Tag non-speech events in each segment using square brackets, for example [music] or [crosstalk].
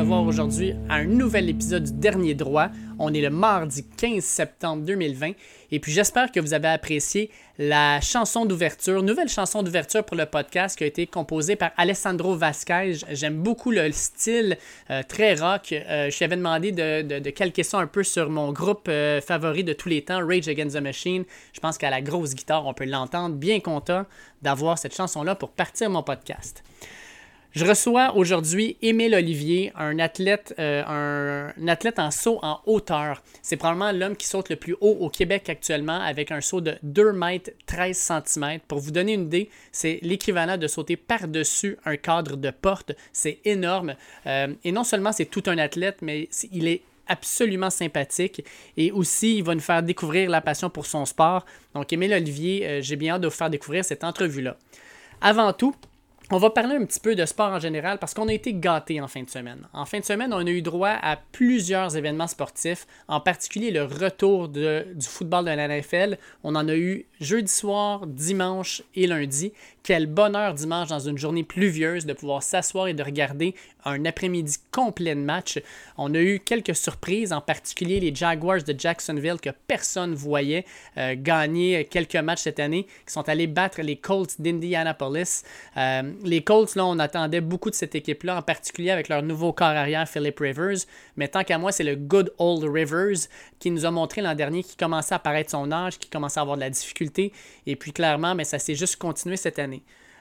recevoir aujourd'hui un nouvel épisode du Dernier Droit. On est le mardi 15 septembre 2020 et puis j'espère que vous avez apprécié la chanson d'ouverture, nouvelle chanson d'ouverture pour le podcast qui a été composée par Alessandro Vasquez. J'aime beaucoup le style euh, très rock. Euh, je lui avais demandé de, de, de, quelques questions un peu sur mon groupe euh, favori de tous les temps, Rage Against the Machine. Je pense qu'à la grosse guitare, on peut l'entendre. Bien content d'avoir cette chanson-là pour partir mon podcast. Je reçois aujourd'hui Émile Olivier, un athlète, euh, un, athlète en saut en hauteur. C'est probablement l'homme qui saute le plus haut au Québec actuellement avec un saut de 2 mètres 13 cm. Pour vous donner une idée, c'est l'équivalent de sauter par-dessus un cadre de porte. C'est énorme. Euh, et non seulement c'est tout un athlète, mais il est absolument sympathique et aussi il va nous faire découvrir la passion pour son sport. Donc Émile Olivier, euh, j'ai bien hâte de vous faire découvrir cette entrevue-là. Avant tout, on va parler un petit peu de sport en général parce qu'on a été gâtés en fin de semaine. En fin de semaine, on a eu droit à plusieurs événements sportifs, en particulier le retour du football de la NFL. On en a eu jeudi soir, dimanche et lundi. Quel bonheur dimanche dans une journée pluvieuse de pouvoir s'asseoir et de regarder un après-midi complet de match. On a eu quelques surprises, en particulier les Jaguars de Jacksonville que personne voyait euh, gagner quelques matchs cette année, qui sont allés battre les Colts d'Indianapolis. Euh, les Colts, là, on attendait beaucoup de cette équipe-là, en particulier avec leur nouveau corps arrière, Philip Rivers. Mais tant qu'à moi, c'est le good old Rivers qui nous a montré l'an dernier qu'il commençait à paraître son âge, qui commençait à avoir de la difficulté. Et puis clairement, mais ça s'est juste continué cette année.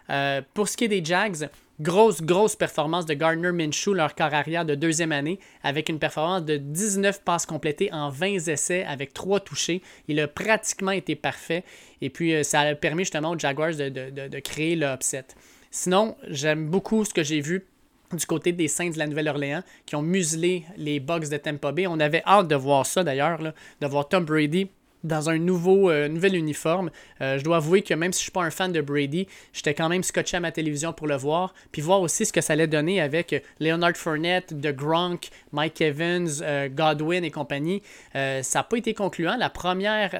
Euh, pour ce qui est des Jags, grosse, grosse performance de Gardner Minshew, leur corps arrière de deuxième année, avec une performance de 19 passes complétées en 20 essais avec 3 touchés. Il a pratiquement été parfait. Et puis, euh, ça a permis justement aux Jaguars de, créer le upset. Sinon, j'aime beaucoup ce que j'ai vu du côté des Saints de la Nouvelle-Orléans qui ont muselé les Bucks de Tampa Bay. On avait hâte de voir ça d'ailleurs, de voir Tom Brady dans un nouveau, euh, nouvel uniforme. Euh, je dois avouer que même si je ne suis pas un fan de Brady, j'étais quand même scotché à ma télévision pour le voir, puis voir aussi ce que ça allait donner avec Leonard Fournette, The Gronk, Mike Evans, euh, Godwin et compagnie. ça n'a pas été concluant. La première,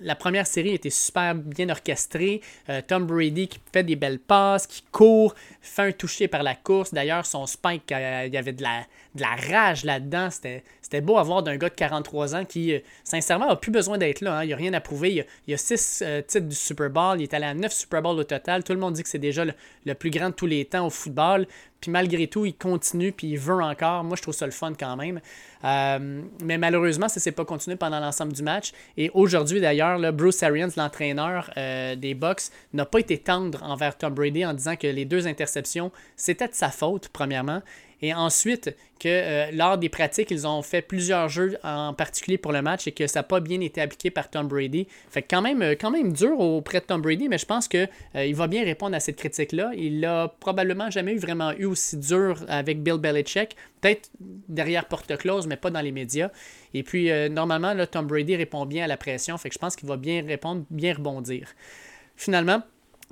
la première série était super bien orchestrée. Tom Brady qui fait des belles passes, qui court, fait un toucher par la course. D'ailleurs, son spike, il y avait de la, de la rage là-dedans. C'était beau à voir d'un gars de 43 ans qui, sincèrement, n'a plus besoin d'être là. Hein. Il n'y a rien à prouver. Il y a, six euh, titres du Super Bowl. Il est allé à neuf Super Bowl au total. Tout le monde dit que c'est déjà le, plus grand de tous les temps au football. Puis malgré tout, il continue puis il veut encore. Moi, je trouve ça le fun quand même. Euh, mais malheureusement, ça ne s'est pas continué pendant l'ensemble du match. Et aujourd'hui, d'ailleurs, Bruce Arians, l'entraîneur des Bucks, n'a pas été tendre envers Tom Brady en disant que les deux interceptions, c'était de sa faute, premièrement. Et ensuite, que euh, lors des pratiques, ils ont fait plusieurs jeux en particulier pour le match et que ça n'a pas bien été appliqué par Tom Brady. Fait quand même, euh, quand même dur auprès de Tom Brady, mais je pense qu'il euh, va bien répondre à cette critique-là. Il l'a probablement jamais eu, vraiment eu aussi dur avec Bill Belichick. Peut-être derrière porte close, mais pas dans les médias. Et puis, normalement, là, Tom Brady répond bien à la pression. Fait que je pense qu'il va bien répondre, bien rebondir. Finalement,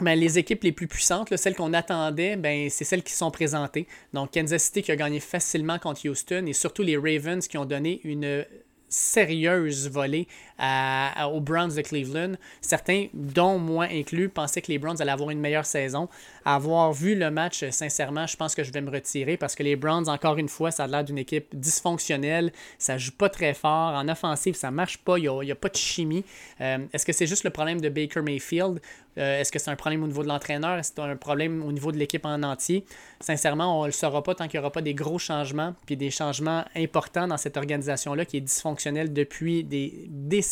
ben, les équipes les plus puissantes, celles qu'on attendait, ben, c'est celles qui sont présentées. Donc Kansas City qui a gagné facilement contre Houston et surtout les Ravens qui ont donné une sérieuse volée aux Browns de Cleveland. Certains, dont moi inclus, pensaient que les Browns allaient avoir une meilleure saison. Avoir vu le match, sincèrement, je pense que je vais me retirer parce que les Browns, encore une fois, ça a l'air d'une équipe dysfonctionnelle. Ça joue pas très fort. En offensive, ça marche pas. Il n'y a, pas de chimie. Euh, est-ce que c'est juste le problème de Baker Mayfield? Euh, est-ce que c'est un problème au niveau de l'entraîneur? Est-ce que c'est un problème au niveau de l'équipe en entier? Sincèrement, on ne le saura pas tant qu'il n'y aura pas des gros changements, puis des changements importants dans cette organisation-là qui est dysfonctionnelle depuis des décennies.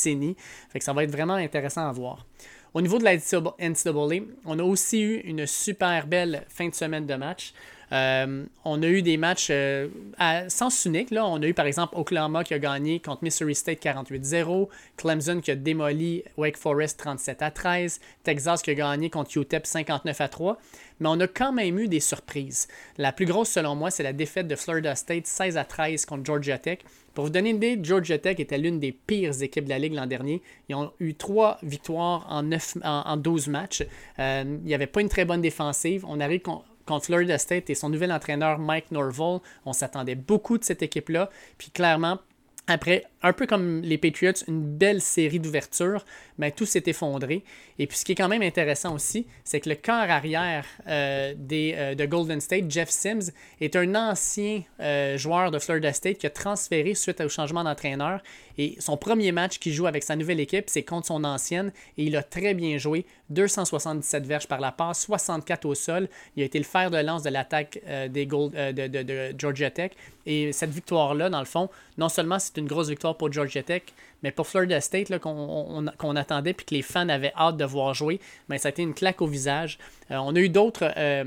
Fait que ça va être vraiment intéressant à voir. Au niveau de la NCAA, on a aussi eu une super belle fin de semaine de match. Euh, on a eu des matchs euh, à sens unique. Là. On a eu par exemple Oklahoma qui a gagné contre Missouri State 48-0, Clemson qui a démoli Wake Forest 37 à 13, Texas qui a gagné contre UTEP 59 à 3. Mais on a quand même eu des surprises. La plus grosse selon moi, c'est la défaite de Florida State 16 à 13 contre Georgia Tech. Pour vous donner une idée, Georgia Tech était l'une des pires équipes de la Ligue l'an dernier. Ils ont eu trois victoires en, 9, en, 12 matchs. Euh, il n'y avait pas une très bonne défensive. On arrive contre Florida State et son nouvel entraîneur Mike Norville. On s'attendait beaucoup de cette équipe-là. Puis clairement, après un peu comme les Patriots, une belle série d'ouverture, mais tout s'est effondré. Et puis ce qui est quand même intéressant aussi, c'est que le corps arrière euh, des, euh, de Golden State, Jeff Sims, est un ancien euh, joueur de Florida State qui a transféré suite au changement d'entraîneur. Et son premier match qu'il joue avec sa nouvelle équipe, c'est contre son ancienne. Et il a très bien joué. 277 verges par la passe, 64 au sol. Il a été le fer de lance de l'attaque des Gold, de, de Georgia Tech. Et cette victoire-là, dans le fond, non seulement c'est une grosse victoire pour Georgia Tech, mais pour Florida State, qu'on attendait puis que les fans avaient hâte de voir jouer, mais ça a été une claque au visage. Euh, on a eu d'autres euh,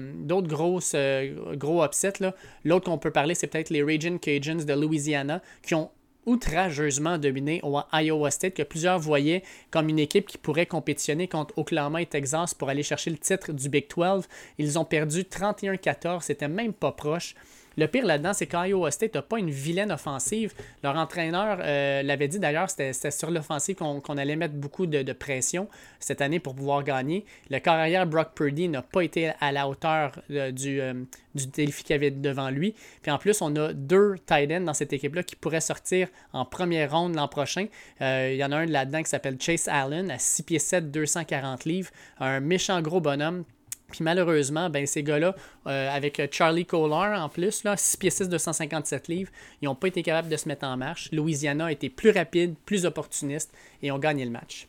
euh, gros upsets. L'autre qu'on peut parler, c'est peut-être les Raging Cajuns de Louisiana qui ont outrageusement dominé au Iowa State, que plusieurs voyaient comme une équipe qui pourrait compétitionner contre Oklahoma et Texas pour aller chercher le titre du Big 12. Ils ont perdu 31-14, c'était même pas proche. Le pire là-dedans, c'est qu'Iowa State n'a pas une vilaine offensive. Leur entraîneur euh, l'avait dit d'ailleurs, c'était sur l'offensive qu'on allait mettre beaucoup de, pression cette année pour pouvoir gagner. Le carrière Brock Purdy n'a pas été à la hauteur euh, du, euh, du défi qu'il avait devant lui. Puis en plus, on a deux tight ends dans cette équipe-là qui pourraient sortir en première ronde l'an prochain. Il y en a un là-dedans qui s'appelle Chase Allen à 6 pieds 7, 240 livres. Un méchant gros bonhomme puis malheureusement, ben, ces gars-là, euh, avec Charlie Kohler en plus, là, 6 pieds 6, 257 livres, ils n'ont pas été capables de se mettre en marche. Louisiana a été plus rapide, plus opportuniste et ont gagné le match.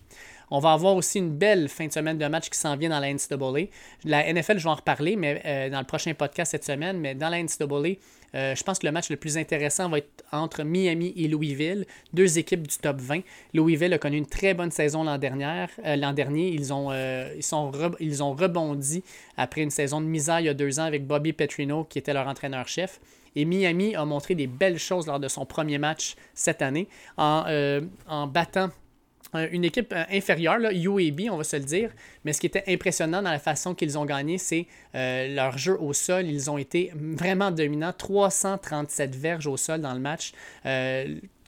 On va avoir aussi une belle fin de semaine de match qui s'en vient dans la NCAA. La NFL, je vais en reparler mais, euh, dans le prochain podcast cette semaine, mais dans la NCAA, euh, je pense que le match le plus intéressant va être entre Miami et Louisville, deux équipes du top 20. Louisville a connu une très bonne saison l'an dernier. Euh, l'an dernier, ils ont, ils, ont rebondi après une saison de misère il y a deux ans avec Bobby Petrino, qui était leur entraîneur-chef. Et Miami a montré des belles choses lors de son premier match cette année en, battant euh, une équipe euh, inférieure, là, UAB, on va se le dire. Mais ce qui était impressionnant dans la façon qu'ils ont gagné, c'est euh, leur jeu au sol. Ils ont été vraiment dominants. 337 verges au sol dans le match.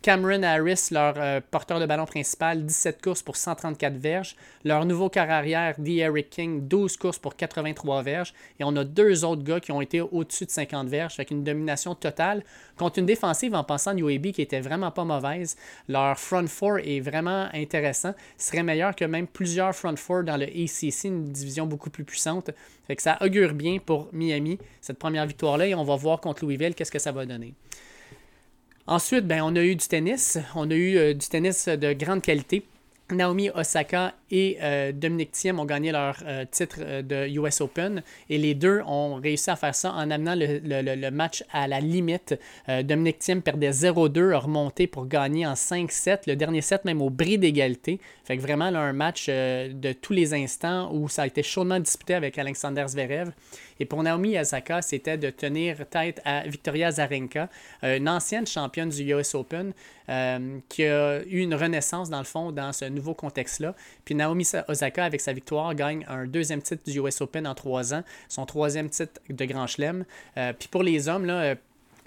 Cameron Harris, leur euh, porteur de ballon principal, 17 courses pour 134 verges. Leur nouveau quart arrière, D. Eric King, 12 courses pour 83 verges. Et on a deux autres gars qui ont été au-dessus de 50 verges, avec une domination totale contre une défensive en pensant de UAB qui était vraiment pas mauvaise. Leur front four est vraiment intéressant. Il serait meilleur que même plusieurs front four dans le ACC, une division beaucoup plus puissante. Fait ça augure bien pour Miami, cette première victoire-là, et on va voir contre Louisville qu'est-ce que ça va donner. Ensuite, ben, on a eu du tennis. On a eu euh, du tennis de grande qualité. Naomi Osaka et euh, Dominique Thiem ont gagné leur euh, titre de US Open et les deux ont réussi à faire ça en amenant le, match à la limite. Dominique Thiem perdait 0-2, a remonté pour gagner en 5-7, le dernier set même au bris d'égalité. Fait que vraiment un match de tous les instants où ça a été chaudement disputé avec Alexander Zverev. Et pour Naomi Osaka, c'était de tenir tête à Victoria Zarenka, euh, une ancienne championne du US Open, euh, qui a eu une renaissance dans le fond dans ce nouveau contexte-là. Puis Naomi Osaka, avec sa victoire, gagne un deuxième titre du US Open en trois ans, son troisième titre de Grand Chelem. Euh, puis pour les hommes, là,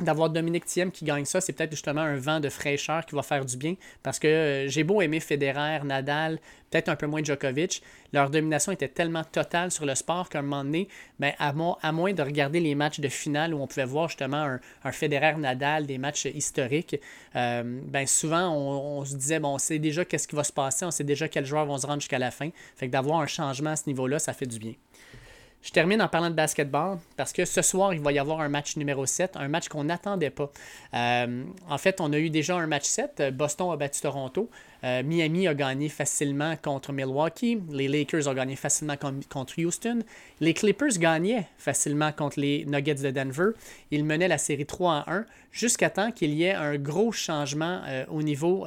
d'avoir Dominique Thiem qui gagne ça, c'est peut-être justement un vent de fraîcheur qui va faire du bien. Parce que euh, j'ai beau aimer Federer, Nadal, peut-être un peu moins Djokovic, leur domination était tellement totale sur le sport qu'à un moment donné, ben, à, moins de regarder les matchs de finale où on pouvait voir justement un, Federer-Nadal, des matchs historiques, euh, ben, souvent on, se disait, bon, on sait déjà qu'est-ce qui va se passer, on sait déjà quels joueurs vont se rendre jusqu'à la fin. Fait que d'avoir un changement à ce niveau-là, ça fait du bien. Je termine en parlant de basketball parce que ce soir, il va y avoir un match numéro 7, un match qu'on n'attendait pas. Euh, en fait, on a eu déjà un match 7. Boston a battu Toronto. Euh, Miami a gagné facilement contre Milwaukee. Les Lakers ont gagné facilement contre Houston. Les Clippers gagnaient facilement contre les Nuggets de Denver. Ils menaient la série 3 à 1 jusqu'à temps qu'il y ait un gros changement euh, au niveau,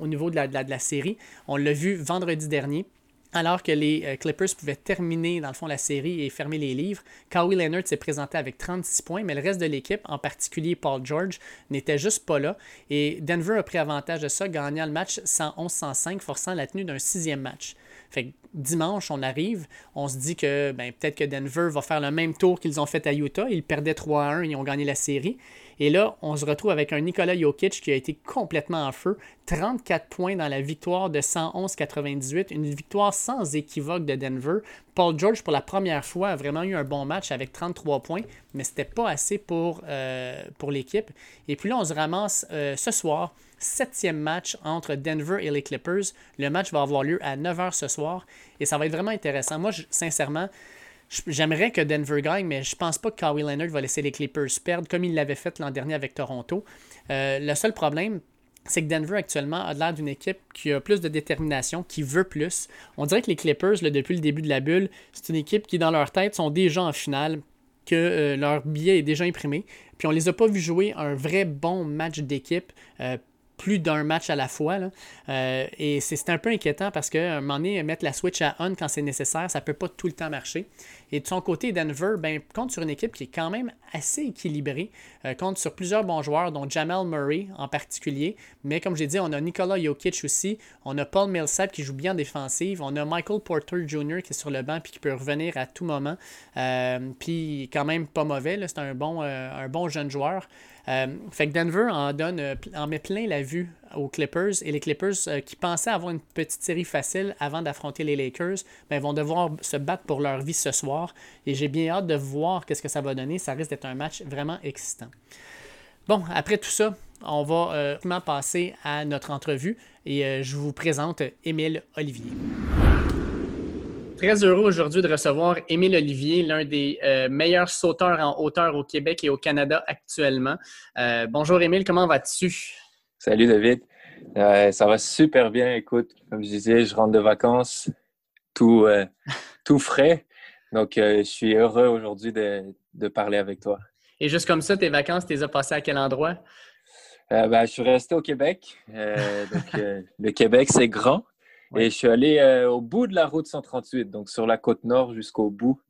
au niveau de la série. On l'a vu vendredi dernier alors que les euh, Clippers pouvaient terminer, dans le fond, la série et fermer les livres, Kawhi Leonard s'est présenté avec 36 points, mais le reste de l'équipe, en particulier Paul George, n'était juste pas là. Et Denver a pris avantage de ça, gagnant le match 111-105, forçant la tenue d'un sixième match. Fait dimanche, on arrive, on se dit que ben, peut-être que Denver va faire le même tour qu'ils ont fait à Utah. Ils perdaient 3-1, ils ont gagné la série. Et là, on se retrouve avec un Nikola Jokic qui a été complètement en feu. 34 points dans la victoire de 111-98. Une victoire sans équivoque de Denver. Paul George, pour la première fois, a vraiment eu un bon match avec 33 points, mais ce n'était pas assez pour, euh, pour l'équipe. Et puis là, on se ramasse euh, ce soir septième match entre Denver et les Clippers. Le match va avoir lieu à 9h ce soir et ça va être vraiment intéressant. Moi, sincèrement, J'aimerais que Denver gagne, mais je pense pas que Kawhi Leonard va laisser les Clippers perdre comme il l'avait fait l'an dernier avec Toronto. Euh, le seul problème, c'est que Denver actuellement a l'air d'une équipe qui a plus de détermination, qui veut plus. On dirait que les Clippers, depuis le début de la bulle, c'est une équipe qui, dans leur tête, sont déjà en finale, que euh, leur billet est déjà imprimé. Puis on les a pas vus jouer un vrai bon match d'équipe. Euh, plus d'un match à la fois. Euh, et c'est un peu inquiétant parce qu'à un moment donné, mettre la switch à on quand c'est nécessaire, ça ne peut pas tout le temps marcher. Et de son côté, Denver ben, compte sur une équipe qui est quand même assez équilibrée, euh, compte sur plusieurs bons joueurs, dont Jamal Murray en particulier. Mais comme j'ai dit, on a Nikola Jokic aussi, on a Paul Millsap qui joue bien en défensive, on a Michael Porter Jr. qui est sur le banc puis qui peut revenir à tout moment. Euh, puis quand même pas mauvais, c'est un bon, un bon jeune joueur. Euh, fait que Denver en, donne, euh, en met plein la aux Clippers et les Clippers euh, qui pensaient avoir une petite série facile avant d'affronter les Lakers ben, vont devoir se battre pour leur vie ce soir et j'ai bien hâte de voir qu'est-ce que ça va donner. Ça risque d'être un match vraiment excitant. Bon, après tout ça, on va euh, passer à notre entrevue et je vous présente Émile Olivier. Très heureux aujourd'hui de recevoir Émile Olivier, l'un des euh, meilleurs sauteurs en hauteur au Québec et au Canada actuellement. Euh, bonjour Émile, comment vas-tu? Salut David. Euh, ça va super bien. Écoute, comme je disais, je rentre de vacances tout, [laughs] tout frais. Donc, je suis heureux aujourd'hui de, de, parler avec toi. Et juste comme ça, tes vacances, tu les as passées à quel endroit? Ben, je suis resté au Québec. donc, [laughs] le Québec, c'est grand. Et je suis allé euh, au bout de la route 138, donc sur la côte nord jusqu'au bout.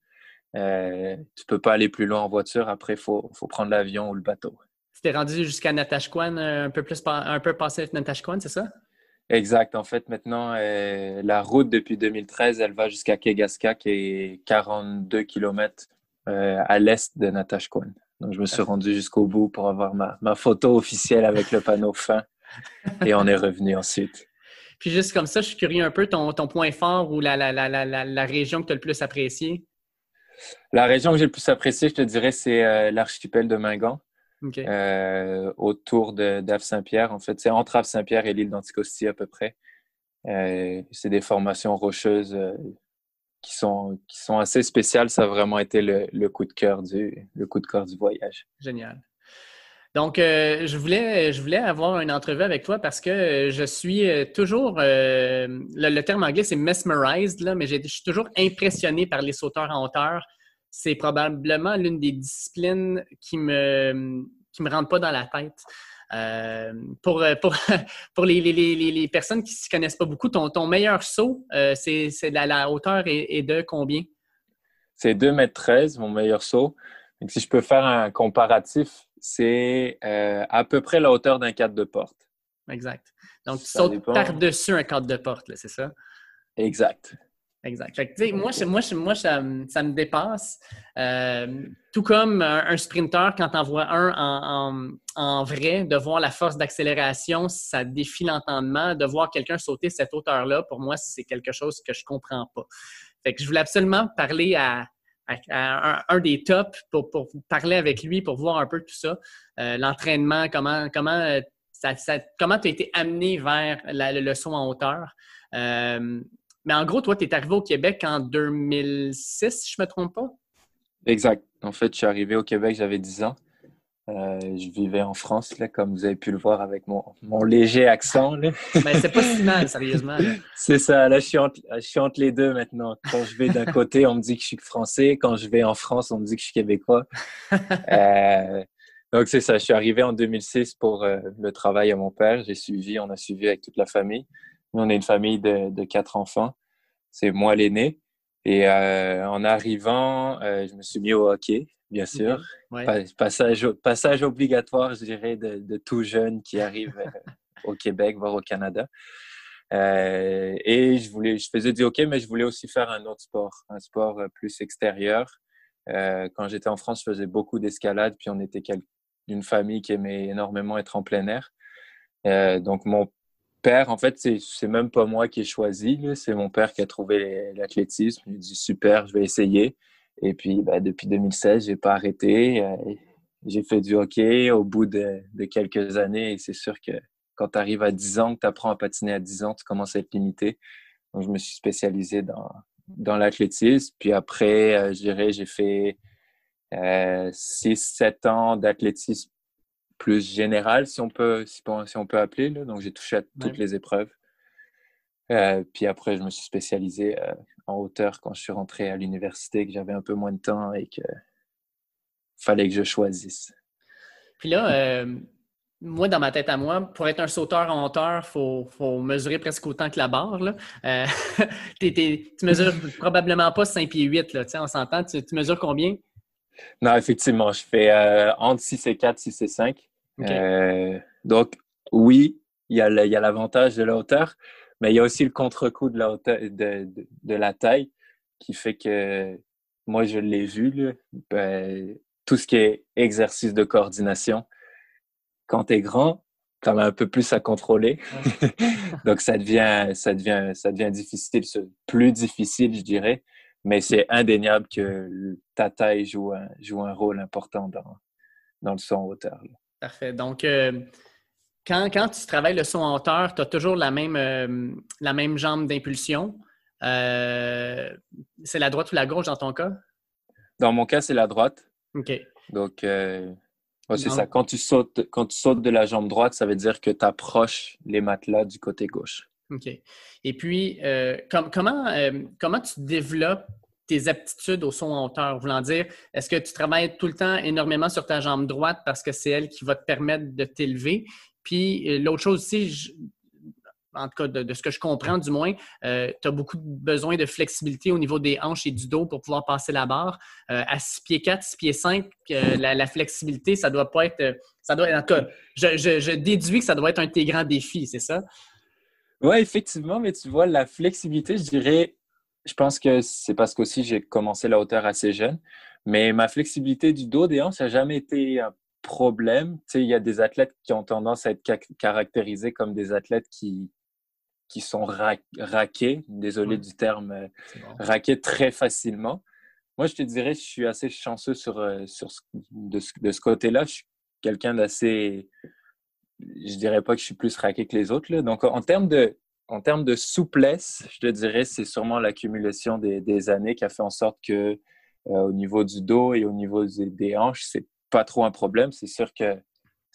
Euh, tu peux pas aller plus loin en voiture. Après, il faut, faut, prendre l'avion ou le bateau. Tu t'es rendu jusqu'à Natashquan, euh, un peu, plus, un peu passé Natashquan, c'est ça? Exact. En fait, maintenant, euh, la route depuis 2013, elle va jusqu'à Kegaska, qui est 42 km à l'est de Natashquan. Donc, je me suis rendu jusqu'au bout pour avoir ma, ma photo officielle avec le panneau [laughs] fin. Et on est revenu ensuite. Puis juste comme ça, je suis curieux un peu ton, ton point fort ou la, la, la, la région que tu as le plus appréciée. La région que j'ai le plus appréciée, je te dirais, c'est euh, l'archipel de Mingan. Euh, autour d'Ave-Saint-Pierre. En fait, c'est entre Ave-Saint-Pierre et l'île d'Anticosti à peu près. Euh, c'est des formations rocheuses qui, sont, qui sont assez spéciales. Ça a vraiment été le, le coup de cœur du, le coup de cœur du voyage. Génial. Donc, euh, je, voulais, je voulais avoir une entrevue avec toi parce que je suis euh, toujours, euh, le, terme anglais c'est mesmerized, là, mais je suis toujours impressionné par les sauteurs en hauteur. C'est probablement l'une des disciplines qui me, qui me rentre pas dans la tête. pour pour, [laughs] pour les, les, les, personnes qui ne se connaissent pas beaucoup, ton, ton meilleur saut, c'est la, la, hauteur est, de combien? C'est 2,13 m mon meilleur saut. Donc, si je peux faire un comparatif, c'est euh, à peu près la hauteur d'un cadre de porte. Exact. Donc, tu sautes par-dessus un cadre de porte, c'est ça? Exact. Exact. moi, moi, moi ça, me dépasse. Euh, tout comme un, sprinter, quand on voit un en, vrai, de voir la force d'accélération, ça défie l'entendement. De voir quelqu'un sauter cette hauteur-là, pour moi, c'est quelque chose que je ne comprends pas. Fait que je voulais absolument parler à, un, des tops pour, parler avec lui, pour voir un peu tout ça. Euh, l'entraînement, comment, comment, euh, ça, comment tu as été amené vers le, saut en hauteur. Euh, mais en gros, toi, tu es arrivé au Québec en 2006, si je ne me trompe pas? Exact. En fait, je suis arrivé au Québec, j'avais 10 ans. Euh, je vivais en France, là, comme vous avez pu le voir avec mon, mon léger accent. Mais [laughs] ben, c'est pas si mal, sérieusement. [laughs] c'est ça, là, je suis, entre, je les deux maintenant. Quand je vais d'un [laughs] côté, on me dit que je suis français. Quand je vais en France, on me dit que je suis québécois. Euh, donc, c'est ça. Je suis arrivé en 2006 pour euh, le travail à mon père. J'ai suivi, on a suivi avec toute la famille. Nous, on est une famille de, de quatre enfants. C'est moi l'aîné. Et en arrivant, je me suis mis au hockey bien sûr. Passage, passage obligatoire, je dirais, de, tout jeune qui arrive euh, au Québec, voire au Canada. Euh, et je, voulais, je faisais du hockey, mais je voulais aussi faire un autre sport, un sport euh, plus extérieur. quand j'étais en France, je faisais beaucoup d'escalade, puis on était une famille qui aimait énormément être en plein air. donc, mon père, en fait, c'est même pas moi qui ai choisi, c'est mon père qui a trouvé l'athlétisme. Il dit super, je vais essayer. Et puis, bah, depuis 2016, j'ai pas arrêté. Euh, j'ai fait du hockey au bout de, quelques années et c'est sûr que quand tu arrives à 10 ans, que tu apprends à patiner à 10 ans, tu commences à être limité. Donc, je me suis spécialisé dans, l'athlétisme. Puis après, euh, je dirais, j'ai fait 6-7 euh, ans d'athlétisme plus général, si on peut, si, on peut appeler. Donc, j'ai touché à toutes les épreuves. Euh, puis après, je me suis spécialisé en hauteur quand je suis rentré à l'université, que j'avais un peu moins de temps et que fallait que je choisisse. Puis là, moi, dans ma tête à moi, pour être un sauteur en hauteur, il faut, mesurer presque autant que la barre. Là. Euh, [laughs] tu mesures probablement pas 5 pieds 8, là, on s'entend. Tu, mesures combien? Non, effectivement, je fais euh, entre 6 et 4, 6 et 5. Euh, donc, oui, il y a l'avantage de la hauteur, mais il y a aussi le contre-coup de la, hauteur, de, de, la taille qui fait que moi, je l'ai vu, ben, tout ce qui est exercice de coordination, quand tu es grand, tu as un peu plus à contrôler. [laughs] Donc, ça devient, ça, devient, ça devient difficile, plus difficile, je dirais. Mais c'est indéniable que ta taille joue un, joue un rôle important dans, dans le son hauteur. Parfait. Donc, euh, quand, quand, tu travailles le son en hauteur, tu as toujours la même, euh, la même jambe d'impulsion. Euh, c'est la droite ou la gauche dans ton cas? Dans mon cas, c'est la droite. OK. Donc, c'est ça. Quand tu, sautes, quand tu sautes de la jambe droite, ça veut dire que tu approches les matelas du côté gauche. OK. Et puis, comment, comment tu développes tes aptitudes au son en hauteur? Voulant dire, est-ce que tu travailles tout le temps énormément sur ta jambe droite parce que c'est elle qui va te permettre de t'élever? Puis, euh, l'autre chose aussi, en tout cas de, ce que je comprends du moins, euh, tu as beaucoup besoin de flexibilité au niveau des hanches et du dos pour pouvoir passer la barre. Euh, à 6 pieds 4, 6 pieds 5, euh, la, flexibilité, ça doit pas être. Ça doit, en tout cas, je, déduis que ça doit être un de tes grands défis, c'est ça? Oui, effectivement, mais tu vois, la flexibilité, je dirais, je pense que c'est parce qu'aussi j'ai commencé la hauteur assez jeune, mais ma flexibilité du dos, des hanches, n'a jamais été un problème. Tu sais, il y a des athlètes qui ont tendance à être caractérisés comme des athlètes qui, qui sont raqués, désolé du terme, euh, raqués très facilement. Moi, je te dirais, je suis assez chanceux sur, euh, sur de, ce côté-là. Je suis quelqu'un d'assez. Je dirais pas que je suis plus raqué que les autres. Là. Donc, en termes de, en termes de souplesse, je te dirais, c'est sûrement l'accumulation des, années qui a fait en sorte que, euh, au niveau du dos et au niveau des, hanches, c'est pas trop un problème. C'est sûr que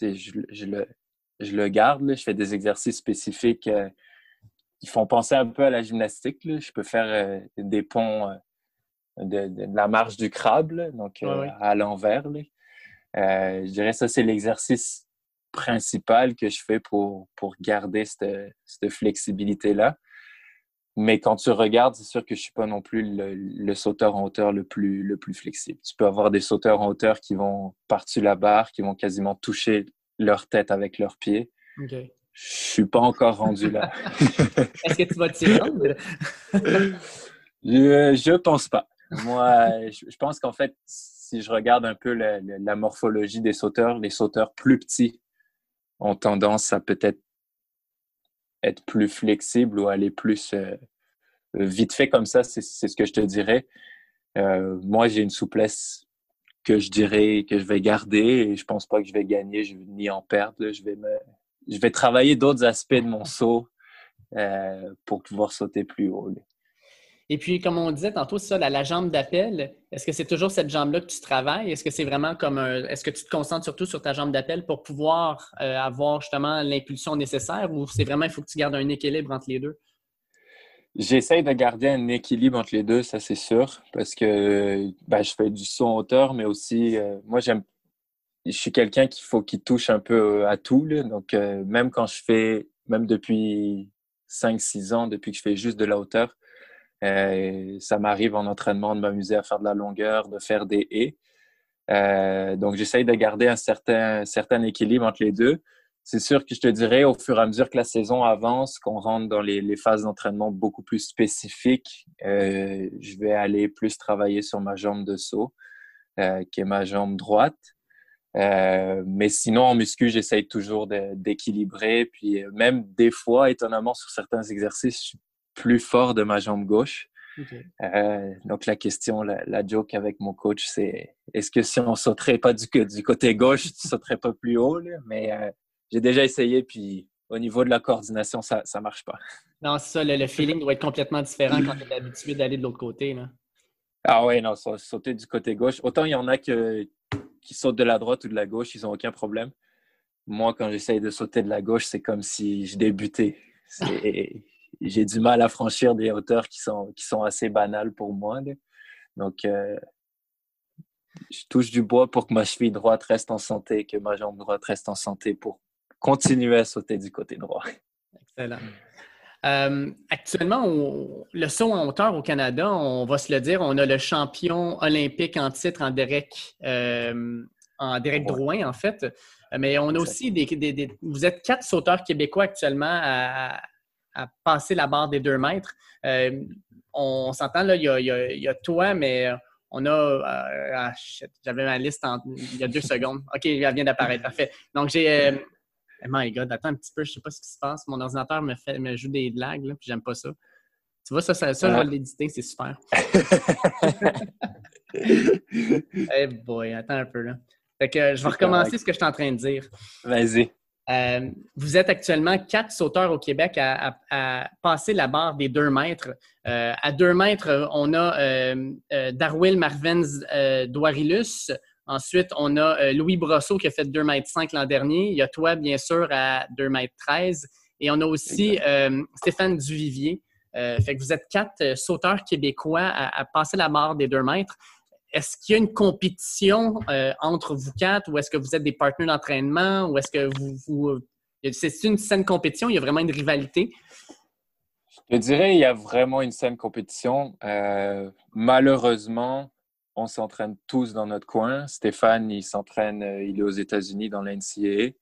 je, je, le, je le garde. Je fais des exercices spécifiques qui font penser un peu à la gymnastique. Je peux faire euh, des ponts euh, de, la marche du crabe, donc euh, à l'envers. je dirais ça, c'est l'exercice principal que je fais pour, pour garder cette, cette flexibilité-là. Mais quand tu regardes, c'est sûr que je ne suis pas non plus le, sauteur en hauteur le plus, le plus flexible. Tu peux avoir des sauteurs en hauteur qui vont par-dessus la barre, qui vont quasiment toucher leur tête avec leurs pieds. Je suis pas encore rendu là. [laughs] Est-ce que tu vas t'y rendre? [laughs] je, je pense pas. Moi, je, pense qu'en fait, si je regarde un peu la, morphologie des sauteurs, les sauteurs plus petits ont tendance à peut-être être plus flexibles ou aller plus euh, vite fait comme ça, c'est ce que je te dirais. Euh, moi, j'ai une souplesse que je dirais que je vais garder et je pense pas que je vais gagner, je ni en perdre. Je vais me, je vais travailler d'autres aspects de mon saut euh, pour pouvoir sauter plus haut. Et puis, comme on disait tantôt, ça, la, jambe d'appel, est-ce que c'est toujours cette jambe-là que tu travailles? Est-ce que c'est vraiment comme un. Est-ce que tu te concentres surtout sur ta jambe d'appel pour pouvoir euh, avoir justement l'impulsion nécessaire ou c'est vraiment, il faut que tu gardes un équilibre entre les deux? J'essaye de garder un équilibre entre les deux, ça c'est sûr, parce que ben, je fais du en hauteur, mais aussi, euh, moi j'aime je suis quelqu'un qu'il faut qu'il touche un peu euh, à tout. Donc, même quand je fais, même depuis 5-6 ans, depuis que je fais juste de la hauteur, euh, ça m'arrive en entraînement de m'amuser à faire de la longueur, de faire des haies. donc, j'essaye de garder un certain, équilibre entre les deux. C'est sûr que je te dirais, au fur et à mesure que la saison avance, qu'on rentre dans les, phases d'entraînement beaucoup plus spécifiques, je vais aller plus travailler sur ma jambe de saut, qui est ma jambe droite. Euh, mais sinon, en muscu, j'essaye toujours d'équilibrer. Puis euh, même des fois, étonnamment, sur certains exercices, je suis plus fort de ma jambe gauche. Euh, donc la question, la, joke avec mon coach, c'est est-ce que si on sauterait pas du, du côté gauche, tu sauterais pas plus haut? Mais j'ai déjà essayé, puis au niveau de la coordination, ça ne marche pas. Non, c'est ça, le, feeling doit être complètement différent quand tu es habitué d'aller de l'autre côté. Là. Ah ouais, non, sauter du côté gauche. Autant il y en a qui sautent de la droite ou de la gauche, ils n'ont aucun problème. Moi, quand j'essaye de sauter de la gauche, c'est comme si je débutais. [laughs] J'ai du mal à franchir des hauteurs qui sont, qui sont assez banales pour moi. Donc, euh, je touche du bois pour que ma cheville droite reste en santé, que ma jambe droite reste en santé pour continuer à sauter du côté droit. Excellent. Euh, actuellement, le saut en hauteur au Canada, on va se le dire, on a le champion olympique en titre en Derek, euh, en Derek Drouin, en fait. Mais on a aussi des, Vous êtes quatre sauteurs québécois actuellement à, passer la barre des deux mètres. Euh, on s'entend, là, il y, a, toi, mais on a. Ah, j'avais ma liste il y a deux secondes. OK, elle vient d'apparaître. Parfait. Donc, j'ai Oh my God, attends un petit peu, je sais pas ce qui se passe. Mon ordinateur me, fait, me joue des lags, là, puis j'aime pas ça. Tu vois, ça, ça, ça je vais l'éditer, c'est super. [laughs] hey boy, attends un peu là. Fait que je vais recommencer ce que je suis en train de dire. Vas-y. Euh, vous êtes actuellement quatre sauteurs au Québec à, passer la barre des deux mètres. Euh, à deux mètres, on a euh, Darwin Marvens Douarilus, Ensuite, on a euh, Louis Brosseau qui a fait 2,5 m l'an dernier. Il y a toi, bien sûr, à 2,13 m. Et on a aussi euh, Stéphane Duvivier. Euh, fait que vous êtes quatre sauteurs québécois à, passer la barre des 2 mètres. Est-ce qu'il y a une compétition entre vous quatre ou est-ce que vous êtes des partenaires d'entraînement ou est-ce que vous. c'est une saine compétition? Il y a vraiment une rivalité? Je dirais qu'il y a vraiment une saine compétition. malheureusement, on s'entraîne tous dans notre coin. Stéphane, il s'entraîne, euh, il est aux États-Unis dans l'NCAA.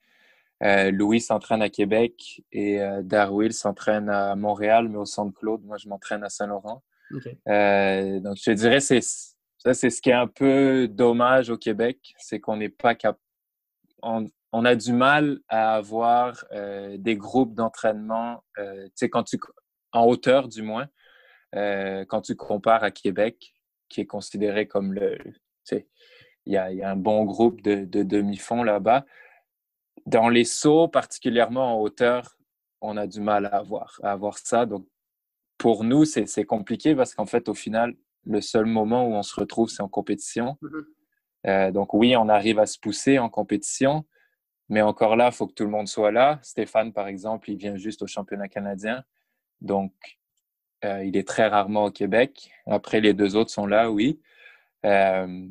Euh, Louis s'entraîne à Québec et euh, Darwin s'entraîne à Montréal, mais au Centre Claude. Moi, je m'entraîne à Saint-Laurent. Euh, donc, je te dirais, c'est ça, c'est ce qui est un peu dommage au Québec, c'est qu'on n'est pas capable. On, a du mal à avoir des groupes d'entraînement, sais, quand tu en hauteur du moins, quand tu compares à Québec, qui est considéré comme le. Il y a, un bon groupe de, de demi-fond là-bas. Dans les sauts, particulièrement en hauteur, on a du mal à avoir, à avoir ça. Donc, pour nous, c'est compliqué parce qu'en fait, au final, le seul moment où on se retrouve, c'est en compétition. Mm-hmm. Euh, donc, oui, on arrive à se pousser en compétition, mais encore là, il faut que tout le monde soit là. Stéphane, par exemple, il vient juste au championnat canadien. Donc, euh, il est très rarement au Québec. Après, les deux autres sont là, oui. Euh,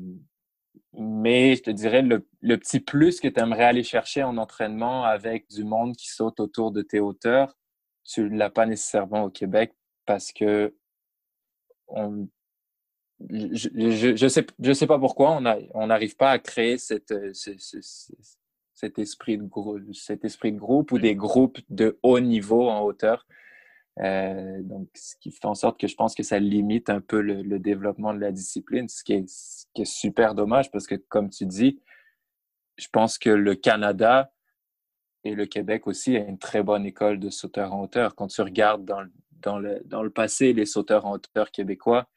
mais je te dirais, le, petit plus que tu aimerais aller chercher en entraînement avec du monde qui saute autour de tes hauteurs, tu ne l'as pas nécessairement au Québec parce que je ne sais, je sais pas pourquoi on n'arrive pas à créer cette, cet, esprit de, cet esprit de groupe ou des groupes de haut niveau en hauteur. Euh, donc, ce qui fait en sorte que je pense que ça limite un peu le, développement de la discipline, ce qui, est, super dommage parce que, comme tu dis, je pense que le Canada et le Québec aussi a une très bonne école de sauteurs en hauteur. Quand tu regardes dans, dans, le, dans le passé les sauteurs en hauteur québécois,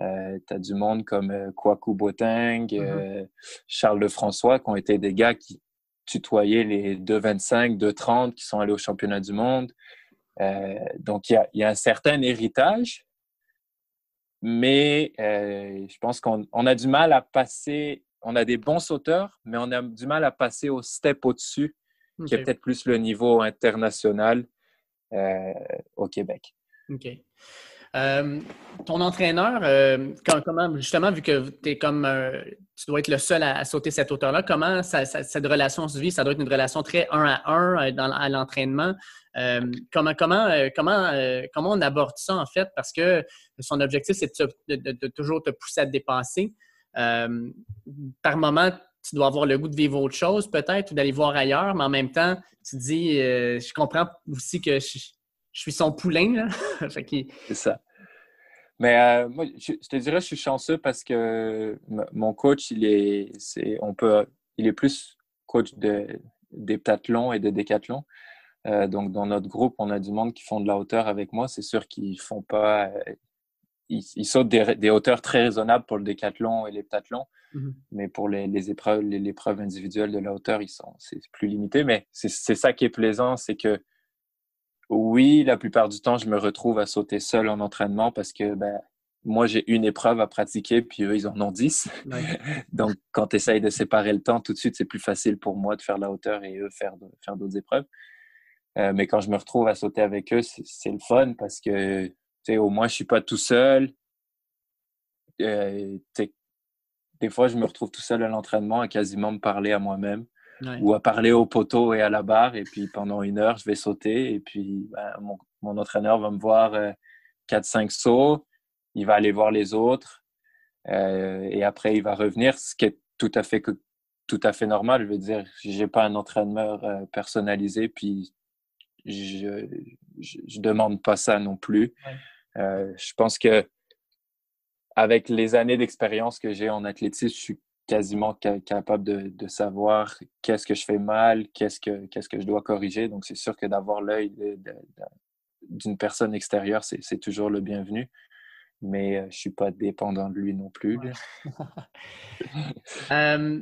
euh, tu as du monde comme euh, Kwaku Boteng, mm-hmm. euh, Charles Lefrançois, qui ont été des gars qui tutoyaient les 2,25, 2,30, qui sont allés au championnat du monde. Euh, donc, il y, a, un certain héritage, mais je pense qu'on a du mal à passer. On a des bons sauteurs, mais on a du mal à passer au step au-dessus, qui est peut-être plus le niveau international euh, au Québec. OK. Ton entraîneur, comment, justement, vu que comme, tu dois être le seul à, sauter cette hauteur-là, comment cette relation se vit? Ça doit être une relation très un à un dans, à l'entraînement. Euh, comment, comment, euh, comment, euh, on aborde ça, en fait? Parce que son objectif, c'est de, toujours te pousser à te dépasser. par moment, tu dois avoir le goût de vivre autre chose, peut-être, ou d'aller voir ailleurs, mais en même temps, tu dis, je comprends aussi que je, suis son poulain. [laughs] c'est ça. Mais moi, je, te dirais, je suis chanceux parce que mon coach, il est, on peut, il est plus coach de, des longs et de décathlon. Euh, donc, dans notre groupe, on a du monde qui font de la hauteur avec moi. C'est sûr qu'ils font pas. Euh, ils, sautent des, hauteurs très raisonnables pour le décathlon et les pentathlons. Mmh mais pour les, épreuves, les, épreuves individuelles de la hauteur, ils sont, c'est plus limité. Mais c'est ça qui est plaisant, c'est que Oui, la plupart du temps, je me retrouve à sauter seul en entraînement parce que ben, moi, j'ai une épreuve à pratiquer, puis eux, ils en ont dix. [laughs] Donc, quand tu essayes de séparer le temps, tout de suite, c'est plus facile pour moi de faire la hauteur et eux faire, faire d'autres épreuves. Euh, mais quand je me retrouve à sauter avec eux, c'est le fun parce que au moins, je suis pas tout seul. Euh, des fois, je me retrouve tout seul à l'entraînement à quasiment me parler à moi-même ou à parler au poteau et à la barre. Et puis pendant une heure, je vais sauter. Et puis ben, mon, mon, entraîneur va me voir euh, 4-5 sauts. Il va aller voir les autres. Euh, et après, il va revenir, ce qui est tout à fait, tout à fait normal. Je veux dire, j'ai pas un entraîneur euh, personnalisé. Puis je, je, demande pas ça non plus. Euh, je pense que avec les années d'expérience que j'ai en athlétisme, je suis quasiment capable de, savoir qu'est-ce que je fais mal, qu'est-ce que, qu'est-ce que je dois corriger. Donc, c'est sûr que d'avoir l'œil d'une personne extérieure, c'est, toujours le bienvenu. Mais euh, je ne suis pas dépendant de lui non plus. [laughs] Euh,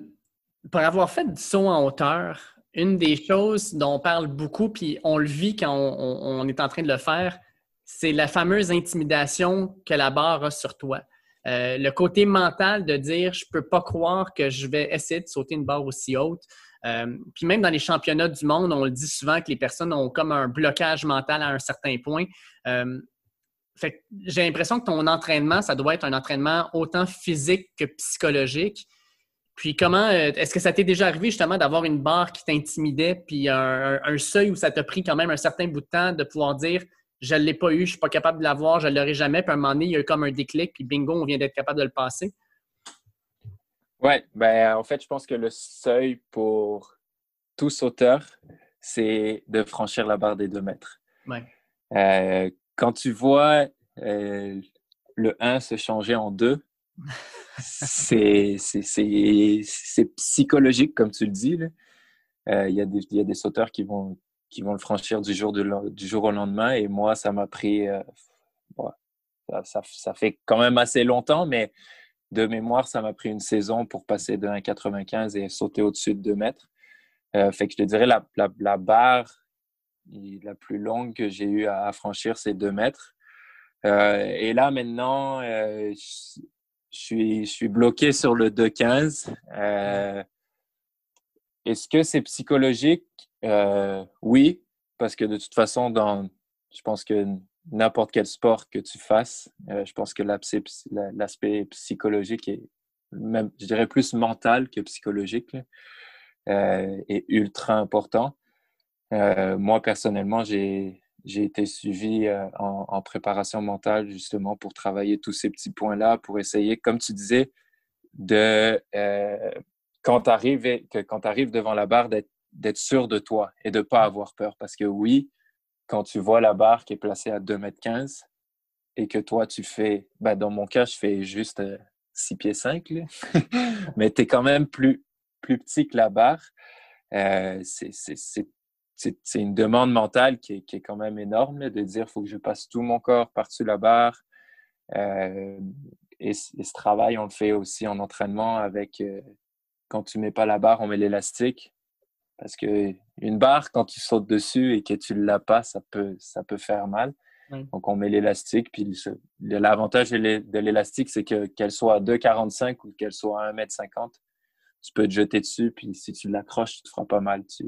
pour avoir fait du saut en hauteur, une des choses dont on parle beaucoup, puis on le vit quand on, est en train de le faire, c'est la fameuse intimidation que la barre a sur toi. Euh, le côté mental de dire je peux pas croire que je vais essayer de sauter une barre aussi haute. Euh, puis même dans les championnats du monde, on le dit souvent que les personnes ont comme un blocage mental à un certain point. Euh, j'ai l'impression que ton entraînement, ça doit être un entraînement autant physique que psychologique. Puis comment est-ce que ça t'est déjà arrivé justement d'avoir une barre qui t'intimidait, puis un, seuil où ça t'a pris quand même un certain bout de temps de pouvoir dire je ne l'ai pas eu, je ne suis pas capable de l'avoir, je ne l'aurai jamais. Puis à un moment donné, il y a eu comme un déclic, puis bingo, on vient d'être capable de le passer. Oui, ben, en fait, je pense que le seuil pour tout sauteur, c'est de franchir la barre des deux mètres. Ouais. Euh, quand tu vois euh, le 1 se changer en 2, [laughs] c'est psychologique, comme tu le dis. Euh, il y, y, a des sauteurs qui vont qui vont le franchir du jour, au lendemain. Et moi, ça m'a pris. Euh, ça, fait quand même assez longtemps, mais de mémoire, ça m'a pris une saison pour passer de 1,95 et sauter au-dessus de 2 mètres. Euh, fait que je te dirais, la, barre la plus longue que j'ai eu à, franchir, c'est 2 mètres. Euh, et là, maintenant, je suis bloqué sur le 2,15. Est-ce que c'est psychologique? Euh, oui, parce que de toute façon, dans, je pense que n'importe quel sport que tu fasses, euh, je pense que l'aspect psychologique est même, je dirais, plus mental que psychologique euh, est ultra important. moi, personnellement, j'ai été suivi en, préparation mentale justement pour travailler tous ces petits points-là, pour essayer, comme tu disais, de quand tu arrives devant la barre, d'être sûr de toi et de ne pas avoir peur. Parce que oui, quand tu vois la barre qui est placée à 2,15 m et que toi, tu fais, ben dans mon cas, je fais juste 6 euh, pieds 5, [laughs] mais tu es quand même plus, plus petit que la barre. Euh, c'est une demande mentale qui est, qui est, quand même énorme de dire il faut que je passe tout mon corps par-dessus la barre. Euh, et, ce travail, on le fait aussi en entraînement avec quand tu mets pas la barre, on met l'élastique. Parce que une barre, quand tu sautes dessus et que tu ne l'as pas, ça peut, ça peut faire mal. Donc, on met l'élastique. Puis l'avantage de l'élastique, c'est que qu'elle soit à 2,45 ou qu'elle soit à 1,50 tu peux te jeter dessus. Puis si tu l'accroches, tu te feras pas mal. Tu...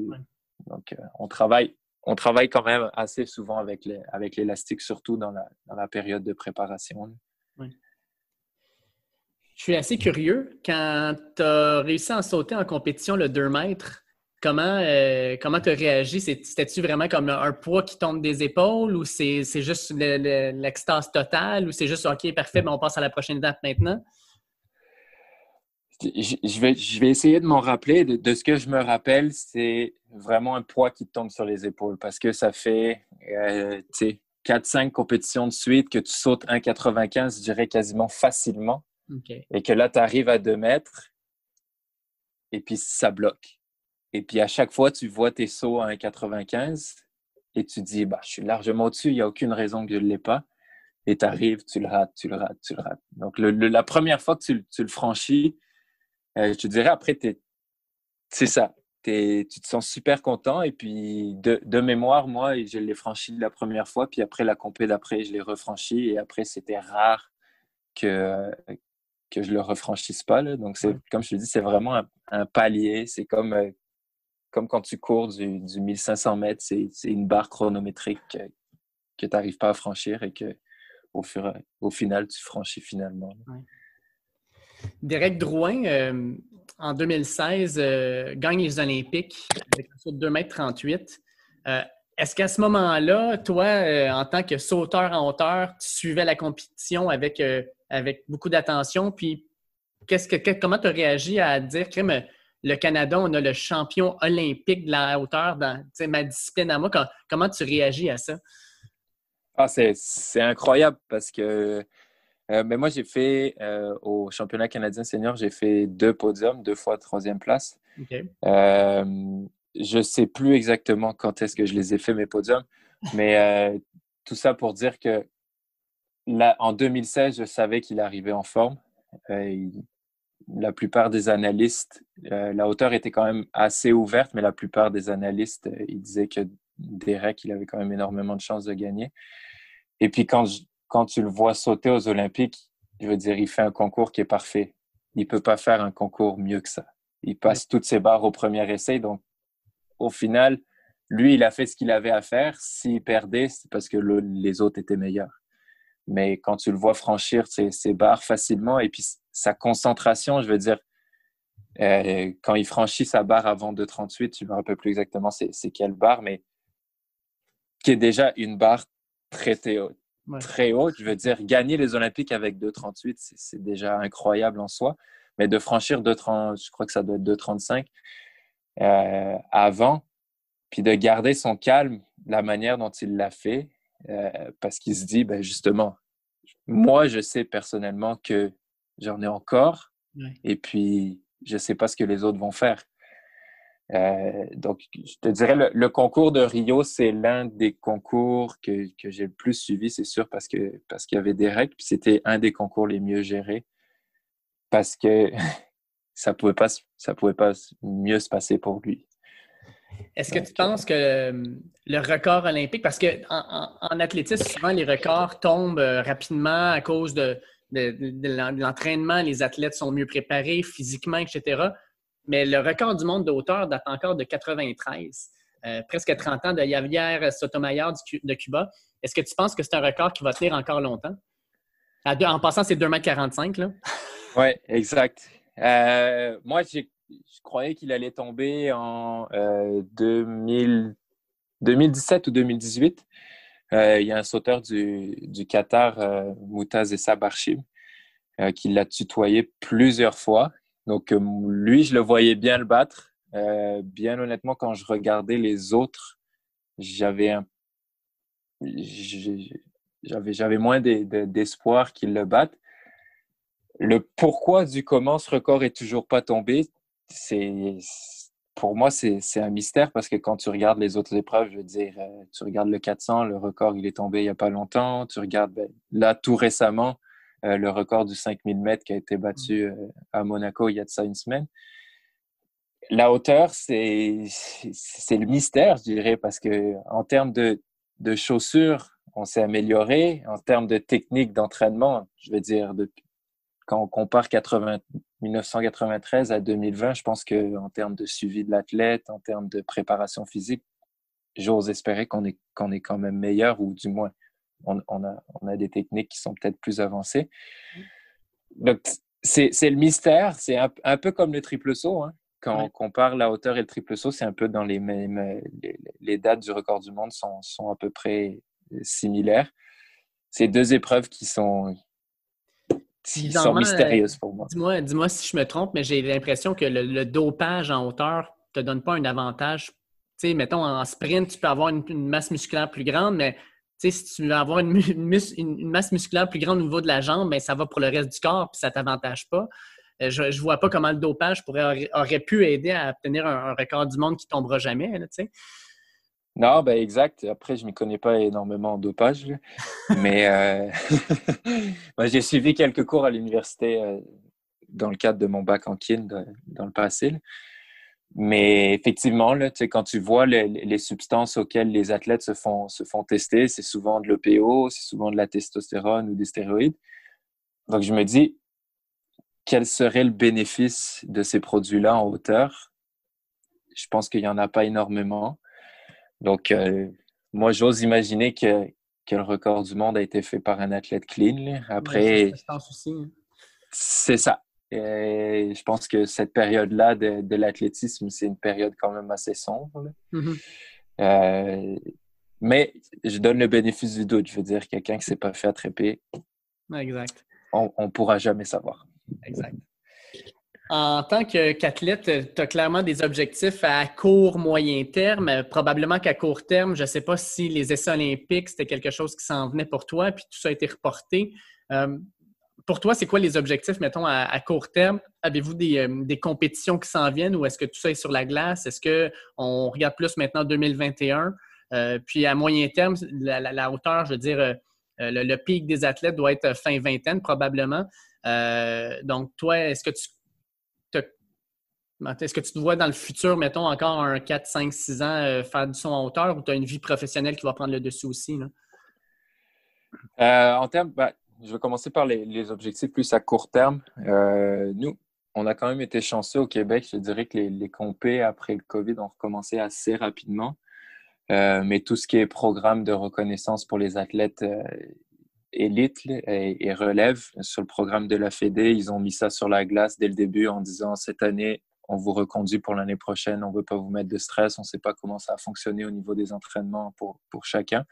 Donc, euh, on, travaille, on travaille quand même assez souvent avec l'élastique, surtout dans la, dans la, période de préparation. Je suis assez curieux. Quand tu as réussi à sauter en compétition le 2 mètres, comment euh, comment tu as réagi? C'était-tu vraiment comme un poids qui tombe des épaules ou c'est juste l'extase totale ou c'est juste OK, parfait, mais on passe à la prochaine étape maintenant? Je vais, je vais essayer de m'en rappeler. De, ce que je me rappelle, c'est vraiment un poids qui tombe sur les épaules parce que ça fait euh, 4-5 compétitions de suite que tu sautes 1,95, je dirais quasiment facilement. Et que là, tu arrives à 2 mètres et puis ça bloque. Et puis à chaque fois, tu vois tes sauts à 1,95 et tu dis, bah, je suis largement au-dessus, il n'y a aucune raison que je ne l'ai pas. Et tu arrives, tu le rates, tu le rates, tu le rates. Donc la première fois que tu, le franchis, euh, je te dirais après, c'est ça. tu te sens super content. Et puis, de, mémoire, moi, je l'ai franchi la première fois. Puis après, la compé d'après, je l'ai refranchi. Et après, c'était rare que, que je le refranchisse pas. Là. Donc, c'est, comme je te dis, c'est vraiment un, palier. C'est comme, euh, comme quand tu cours du, du 1500 mètres. C'est, une barre chronométrique que, tu n'arrives pas à franchir et que au, final, tu franchis finalement. Derek Drouin, euh, en 2016, euh, gagne les Olympiques avec un saut de 2,38 m. Euh, est-ce qu'à ce moment-là, toi, en tant que sauteur en hauteur, tu suivais la compétition avec, avec beaucoup d'attention? Puis, qu'est-ce que, comment tu as réagi à dire le Canada, on a le champion olympique de la hauteur dans ma discipline à moi? Comment, tu réagis à ça? Ah, c'est incroyable parce que euh, mais moi, j'ai fait euh, au championnat canadien senior, j'ai fait deux podiums, deux fois troisième place. Euh, je ne sais plus exactement quand est-ce que je les ai fait, mes podiums, mais tout ça pour dire que là, en 2016, je savais qu'il arrivait en forme. La plupart des analystes, la hauteur était quand même assez ouverte, mais la plupart des analystes, ils disaient que Derek, il avait quand même énormément de chances de gagner. Et puis quand quand tu le vois sauter aux Olympiques, je veux dire, il fait un concours qui est parfait. Il ne peut pas faire un concours mieux que ça. Il passe toutes ses barres au premier essai. Donc, au final, lui, il a fait ce qu'il avait à faire. S'il perdait, c'est parce que les autres étaient meilleurs. Mais quand tu le vois franchir ses, barres facilement et puis sa concentration, je veux dire, euh, quand il franchit sa barre avant 2,38, je ne me rappelle plus exactement c'est quelle barre, mais qui est déjà une barre très, très haute. Je veux dire, gagner les Olympiques avec 2,38, c'est déjà incroyable en soi. Mais de franchir 2,30, je crois que ça doit être 2,35 euh, avant, puis de garder son calme, la manière dont il l'a fait, euh, parce qu'il se dit, ben justement, moi, je sais personnellement que j'en ai encore, et puis je ne sais pas ce que les autres vont faire. Euh, donc, je te dirais, le, concours de Rio, c'est l'un des concours que, que j'ai le plus suivi, c'est sûr, parce que parce qu'il y avait des règles, puis c'était un des concours les mieux gérés, parce que [laughs] ça pouvait pas ça pouvait pas mieux se passer pour lui. Est-ce que tu penses que le record olympique, parce qu'en en, athlétisme, souvent les records tombent euh, rapidement à cause de, de, l'entraînement, les athlètes sont mieux préparés physiquement, etc. Mais le record du monde de hauteur date encore de 93, euh, presque 30 ans de Javier Sotomayor de Cuba. Est-ce que tu penses que c'est un record qui va tenir encore longtemps? en passant, c'est 2,45 m. Oui, exact. Euh, moi, je croyais qu'il allait tomber en 2017 euh, ou 2018. Il y a un sauteur du, Qatar, Moutaz Essa Barchim, qui l'a tutoyé plusieurs fois. Donc, euh, lui, je le voyais bien le battre. Euh, bien honnêtement, quand je regardais les autres, j'avais un... j'avais, j'avais moins d'espoir qu'il le batte. Le pourquoi du comment ce record est toujours pas tombé, c'est pour moi, c'est, un mystère parce que quand tu regardes les autres épreuves, je veux dire, euh, tu regardes le 400, le record, il est tombé il n'y a pas longtemps. Tu regardes, ben, là, tout récemment, euh, le record du 5000 mètres qui a été battu euh, à Monaco il y a de ça une semaine. La hauteur, c'est le mystère, je dirais, parce que en termes de, de chaussures, on s'est amélioré. En termes de technique d'entraînement, je veux dire, quand on compare 80, 1993 à 2020, je pense qu'en termes de suivi de l'athlète, en termes de préparation physique, j'ose espérer qu'on est, qu'on est quand même meilleur, ou du moins on, a, des techniques qui sont peut-être plus avancées. Donc, c'est le mystère. C'est un, peu comme le triple saut. Hein. Quand on compare la hauteur et le triple saut, c'est un peu dans les mêmes. Les, dates du record du monde sont, à peu près similaires. C'est deux épreuves qui sont, sont mystérieuses pour moi. Dis-moi dis si je me trompe, mais j'ai l'impression que le, dopage en hauteur ne te donne pas un avantage. Tu sais, mettons, en sprint, tu peux avoir une masse musculaire plus grande, mais si tu veux avoir une, masse musculaire plus grande au niveau de la jambe, ben, ça va pour le reste du corps, puis ça ne t'avantage pas. Euh, je ne vois pas comment le dopage pourrait, aurait pu aider à obtenir un, record du monde qui ne tombera jamais. Non, ben exact. Après, je ne m'y connais pas énormément en dopage. mais euh, [laughs] j'ai suivi quelques cours à l'université euh, dans le cadre de mon bac en kin dans le passé. Mais effectivement, là, quand tu vois les, substances auxquelles les athlètes se font, se font tester, c'est souvent de l'EPO, c'est souvent de la testostérone ou des stéroïdes. Donc, je me dis, quel serait le bénéfice de ces produits-là en hauteur? Je pense qu'il n'y en a pas énormément. Donc, euh, moi, j'ose imaginer que, que, le record du monde a été fait par un athlète clean. Après, hein. c'est ça. Et je pense que cette période-là de, de l'athlétisme, c'est une période quand même assez sombre. Mm-hmm. Euh, mais je donne le bénéfice du doute. Je veux dire, quelqu'un qui ne s'est pas fait attraper, exact. on ne pourra jamais savoir. Exact. En tant qu'athlète, tu as clairement des objectifs à court, moyen terme. Probablement qu'à court terme, je ne sais pas si les essais olympiques, c'était quelque chose qui s'en venait pour toi, puis tout ça a été reporté. Euh, pour toi, c'est quoi les objectifs, mettons, à, court terme? Avez-vous euh, des, compétitions qui s'en viennent ou est-ce que tout ça est sur la glace? Est-ce qu'on regarde plus maintenant 2021? Euh, puis à moyen terme, la, hauteur, je veux dire, euh, le, pic des athlètes doit être fin vingtaine probablement. donc, toi, est-ce que tu est-ce que tu te vois dans le futur, mettons, encore un 4, 5, 6 ans faire du son en hauteur ou tu as une vie professionnelle qui va prendre le dessus aussi? en termes, ben, je vais commencer par les, objectifs plus à court terme. Euh, nous, on a quand même été chanceux au Québec. Je dirais que les, les compés après le COVID ont recommencé assez rapidement. Euh, mais tout ce qui est programme de reconnaissance pour les athlètes euh, élites et, relève sur le programme de la Fédé, ils ont mis ça sur la glace dès le début en disant cette année, on vous reconduit pour l'année prochaine, on ne veut pas vous mettre de stress, on ne sait pas comment ça a fonctionné au niveau des entraînements pour, pour chacun.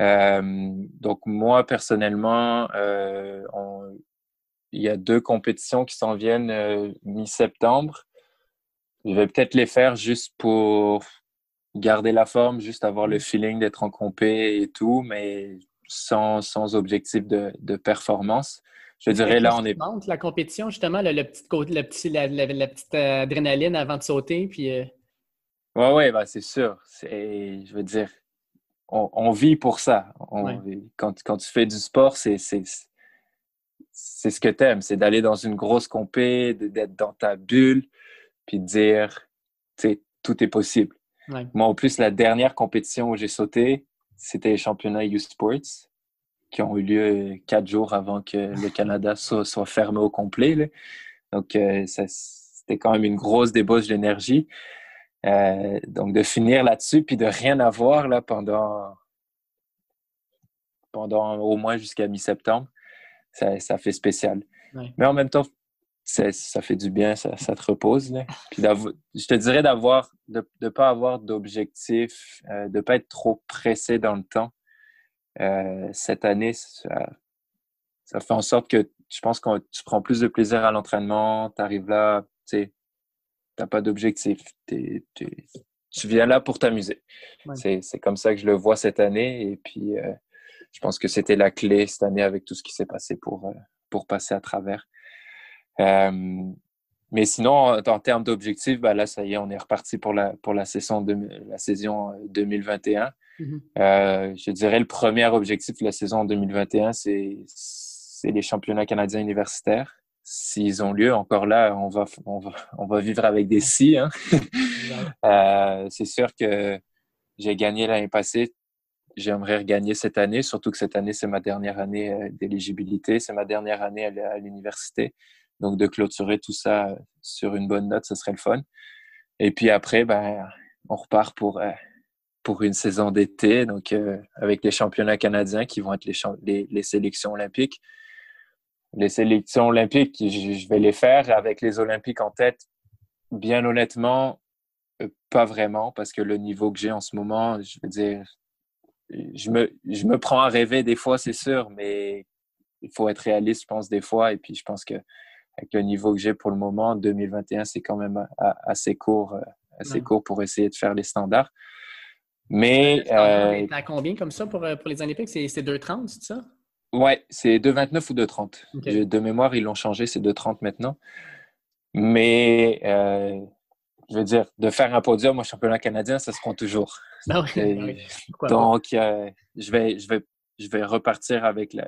Euh, donc moi, personnellement, euh, il y a deux compétitions qui s'en viennent euh, mi-septembre. Je vais peut-être les faire juste pour garder la forme, juste avoir le feeling d'être en compé et tout, mais sans, sans objectif de, de performance. Je dirais là, on est. La compétition, justement, le, petit, le petit, la, la, petite adrénaline avant de sauter. Puis, Oui, ouais, bah, c'est sûr. Je veux dire, on, vit pour ça. quand, tu fais du sport, c'est ce que tu aimes, c'est d'aller dans une grosse compé, d'être dans ta bulle, puis de dire, tout est possible. Moi, en plus, la dernière compétition où j'ai sauté, c'était les championnats U Sports qui ont eu lieu quatre jours avant que le [laughs] Canada soit, fermé au complet. Donc, euh, c'était quand même une grosse débauche d'énergie. Euh, donc, de finir là-dessus, puis de rien avoir là, pendant, pendant au moins jusqu'à mi-septembre, ça, ça, fait spécial. Mais en même temps, ça, ça fait du bien, ça, ça te repose. Là. Puis je te dirais d'avoir, de ne pas avoir d'objectif, euh, de ne pas être trop pressé dans le temps. Euh, cette année, ça, ça, fait en sorte que je pense que tu prends plus de plaisir à l'entraînement, tu arrives là, tu n'as pas d'objectif. Tu viens là pour t'amuser. C'est comme ça que je le vois cette année. Et puis, euh, je pense que c'était la clé cette année avec tout ce qui s'est passé pour, euh, pour passer à travers. Euh, mais sinon, en, termes d'objectifs, ben là, ça y est, on est reparti pour la, pour la, saison, de, la saison 2021. Mm-hmm. je dirais le premier objectif de la saison 2021, c'est les championnats canadiens universitaires s'ils ont lieu, encore là, on va, on va, vivre avec des si. Hein. [laughs] Euh, c'est sûr que j'ai gagné l'année passée. J'aimerais regagner cette année, surtout que cette année, c'est ma dernière année euh, d'éligibilité, c'est ma dernière année à l'université. Donc, de clôturer tout ça sur une bonne note, ce serait le fun. Et puis après, ben, on repart pour, euh, pour une saison d'été, donc avec les championnats canadiens qui vont être les, les sélections olympiques les sélections olympiques, je vais les faire avec les Olympiques en tête. Bien honnêtement, euh, pas vraiment, parce que le niveau que j'ai en ce moment, je veux dire, je me, je me prends à rêver des fois, c'est sûr, mais il faut être réaliste, je pense, des fois. Et puis, je pense que avec le niveau que j'ai pour le moment, 2021, c'est quand même assez court, euh, assez court pour essayer de faire les standards. Mais. Euh, à combien comme ça pour, pour les Olympiques? C'est 2,30, c'est ça? Ouais, c'est 2,29 ou 2,30. De mémoire, ils l'ont changé, c'est 2,30 maintenant. Mais euh, je veux dire, de faire un podium au championnat canadien, ça se compte toujours. [laughs] Ah ah donc, euh, je, vais, je, vais, je vais repartir avec la,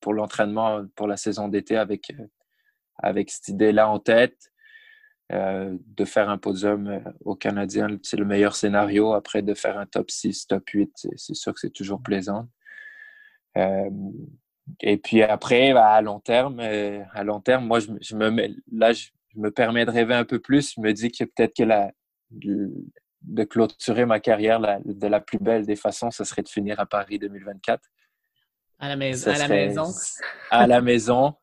pour l'entraînement pour la saison d'été avec, euh, avec cette idée-là en tête. De faire un podium au Canadien, c'est le meilleur scénario. Après, de faire un top 6, top 8, c'est sûr que c'est toujours plaisant. et puis après, bah, à long terme, à long terme, moi, je, me mets, là, je, me permets de rêver un peu plus. Je me dis que peut-être que la, de clôturer ma carrière de la plus belle des façons, ce serait de finir à Paris 2024. À la, maison, à la maison. À la maison,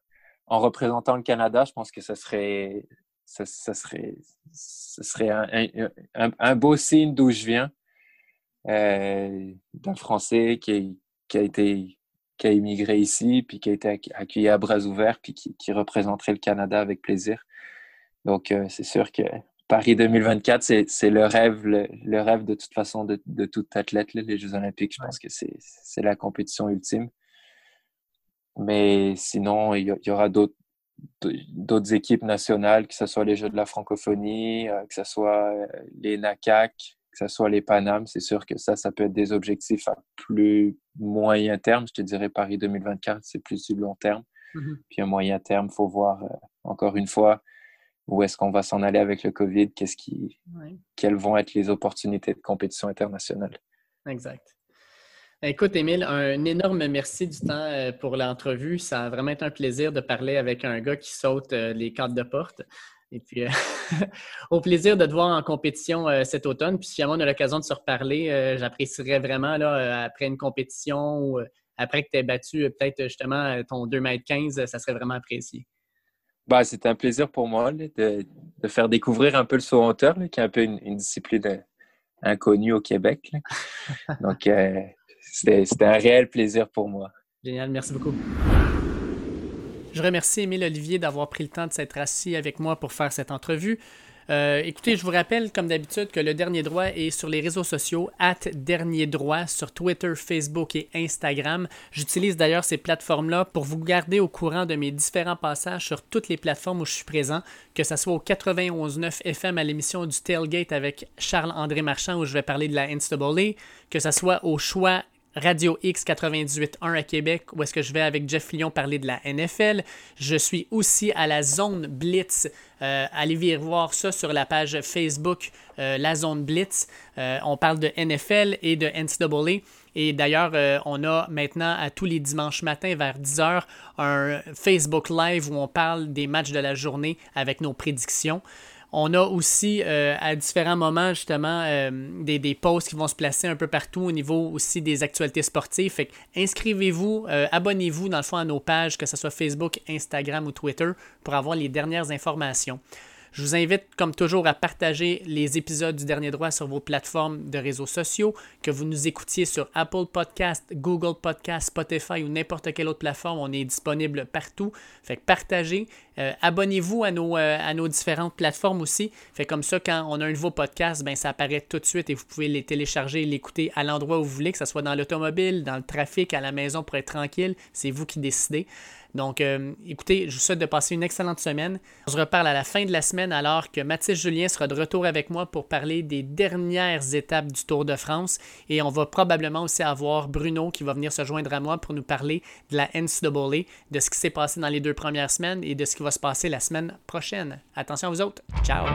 en représentant le Canada, je pense que ce serait, ça, serait, ce serait un, un, beau signe d'où je viens, euh, d'un Français qui, qui, a été qui a immigré ici, puis qui a été accueilli à bras ouverts, puis qui, qui représenterait le Canada avec plaisir. Donc, euh, c'est sûr que Paris 2024, c'est le rêve, le, rêve de toute façon de, de tout athlète, les Jeux Olympiques. Je pense que c'est la compétition ultime. Mais sinon, il y, aura d'autres équipes nationales, que ce soit les Jeux de la francophonie, euh, que ce soit euh, les NACAC, que ce soit les Panam. C'est sûr que ça, ça peut être des objectifs à plus moyen terme. Je te dirais Paris 2024, c'est plus du long terme. Mm-hmm. Puis à moyen terme, il faut voir, euh, encore une fois, où est-ce qu'on va s'en aller avec le COVID, qu'est-ce qui, quelles vont être les opportunités de compétition internationale. Exact. Écoute, Émile, un énorme merci du temps euh, pour l'entrevue. Ça a vraiment été un plaisir de parler avec un gars qui saute euh, les cadres de porte. Et puis, euh, [laughs] au plaisir de te voir en compétition cet automne. Puis, si jamais on a l'occasion de se reparler, j'apprécierais vraiment, là, après une compétition ou après que tu aies battu peut-être justement ton 2m15, ça serait vraiment apprécié. Bah, c'est un plaisir pour moi de, de, faire découvrir un peu le saut en hauteur, qui est un peu une, discipline euh, inconnue au Québec. [laughs] Donc, c'était un réel plaisir pour moi. Génial, merci beaucoup. Je remercie Émile Olivier d'avoir pris le temps de s'être assis avec moi pour faire cette entrevue. Euh, écoutez, je vous rappelle, comme d'habitude, que le dernier droit est sur les réseaux sociaux, at dernier droit, sur Twitter, Facebook et Instagram. J'utilise d'ailleurs ces plateformes-là pour vous garder au courant de mes différents passages sur toutes les plateformes où je suis présent, que ce soit au 91.9 FM à l'émission du Tailgate avec Charles-André Marchand où je vais parler de la NCAA, que ce soit au choix Radio X 98.1 à Québec, où est-ce que je vais avec Jeff Lyon parler de la NFL. Je suis aussi à la Zone Blitz. Euh, allez voir ça sur la page Facebook, euh, la Zone Blitz. Euh, on parle de NFL et de NCAA. Et d'ailleurs, on a maintenant à tous les dimanches matins vers 10h un Facebook Live où on parle des matchs de la journée avec nos prédictions. On a aussi euh, à différents moments justement euh, des, posts qui vont se placer un peu partout au niveau aussi des actualités sportives. Inscrivez-vous, euh, abonnez-vous dans le fond à nos pages, que ce soit Facebook, Instagram ou Twitter, pour avoir les dernières informations. Je vous invite, comme toujours, à partager les épisodes du Dernier Droit sur vos plateformes de réseaux sociaux, que vous nous écoutiez sur Apple Podcast, Google Podcast, Spotify ou n'importe quelle autre plateforme. On est disponible partout. Fait que partagez. Euh, abonnez-vous à nos, euh, à nos différentes plateformes aussi. Fait comme ça, quand on a un nouveau podcast, ben, ça apparaît tout de suite et vous pouvez les télécharger l'écouter à l'endroit où vous voulez, que ce soit dans l'automobile, dans le trafic, à la maison pour être tranquille. C'est vous qui décidez. Donc, euh, écoutez, je vous souhaite de passer une excellente semaine. On se reparle à la fin de la semaine alors que Mathis Julien sera de retour avec moi pour parler des dernières étapes du Tour de France. Et on va probablement aussi avoir Bruno qui va venir se joindre à moi pour nous parler de la NCAA, de ce qui s'est passé dans les deux premières semaines et de ce qui va se passer la semaine prochaine. Attention à vous autres. Ciao!